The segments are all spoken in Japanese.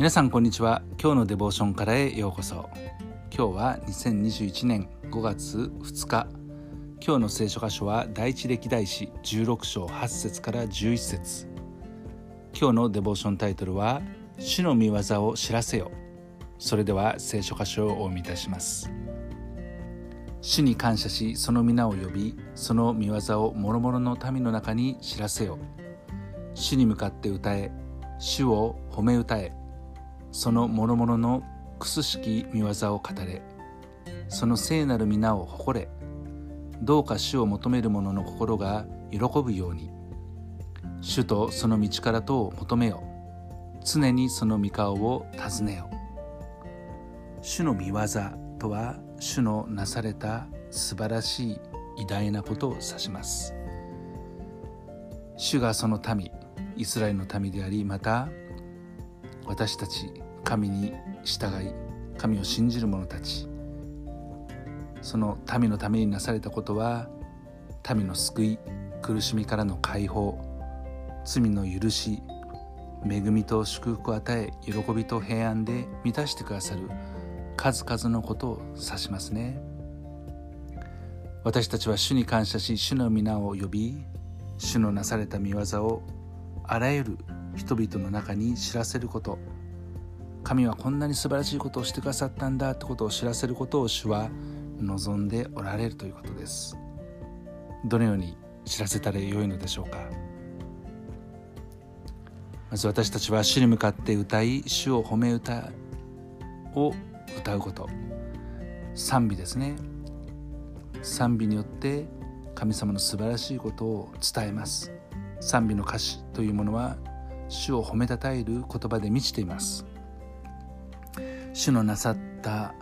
皆さんこんにちは。今日のデボーションからへようこそ。今日は2021年5月2日。今日の聖書箇所は第一歴代史16章8節から11節。今日のデボーションタイトルは主の御業を知らせよ。それでは聖書箇所をお読みいたします。主に感謝しその皆を呼びその御業を諸々の民の中に知らせよ。主に向かって歌え。主を褒め歌え。その諸々のくすしき見業を語れ。その聖なる皆を誇れ。どうか主を求める者の心が喜ぶように。主とその道からとを求めよ。常にその御顔を尋ねよ。主の見業とは主のなされた素晴らしい偉大なことを指します。主がその民イスラエルの民でありまた私たち神に従い神を信じる者たち。その民のためになされたことは民の救い苦しみからの解放罪の許し恵みと祝福を与え喜びと平安で満たしてくださる数々のことを指しますね。私たちは主に感謝し主の皆を呼び主のなされた見業をあらゆる人々の中に知らせること。神はこんなに素晴らしいことをしてくださったんだってことを知らせることを主は望んでおられるということです。どのように知らせたらよいのでしょうか。まず私たちは主に向かって歌い主を褒め歌を歌うこと。賛美ですね。賛美によって神様の素晴らしいことを伝えます。賛美の歌詞というものは主を褒めたたえる言葉で満ちています。主のなさった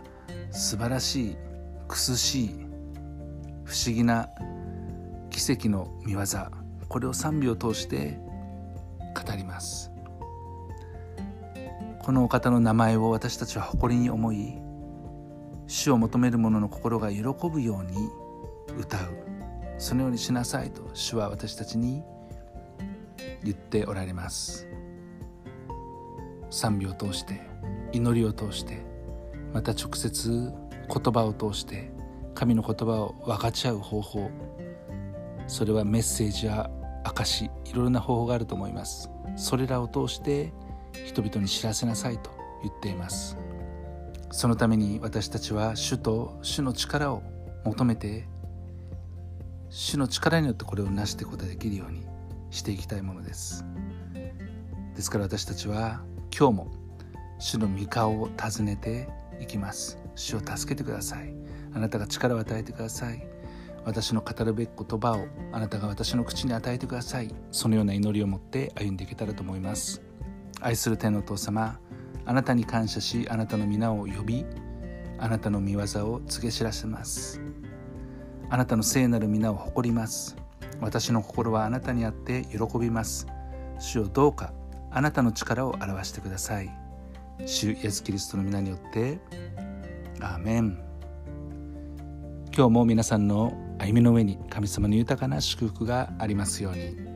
素晴らしい苦しい不思議な奇跡の見業これを賛美を通して語ります。このお方の名前を私たちは誇りに思い主を求める者の心が喜ぶように歌う。そのようにしなさいと主は私たちに言っておられます。賛美を通して祈りを通してまた直接言葉を通して神の言葉を分かち合う方法それはメッセージや証いろいろな方法があると思います。それらを通して人々に知らせなさいと言っています。そのために私たちは主と主の力を求めて主の力によってこれを成していくことができるようにしていきたいものです。ですから私たちは今日も主の御顔を訪ねていきます。主を助けてください。あなたが力を与えてください。私の語るべき言葉をあなたが私の口に与えてください。そのような祈りを持って歩んでいけたらと思います。愛する天のお父様あなたに感謝しあなたの皆を呼びあなたの御業を告げ知らせます。あなたの聖なる皆を誇ります。私の心はあなたにあって喜びます。主をどうかあなたの力を表してください。主イエス・キリストの皆によってアーメン。今日も皆さんの歩みの上に神様の豊かな祝福がありますように。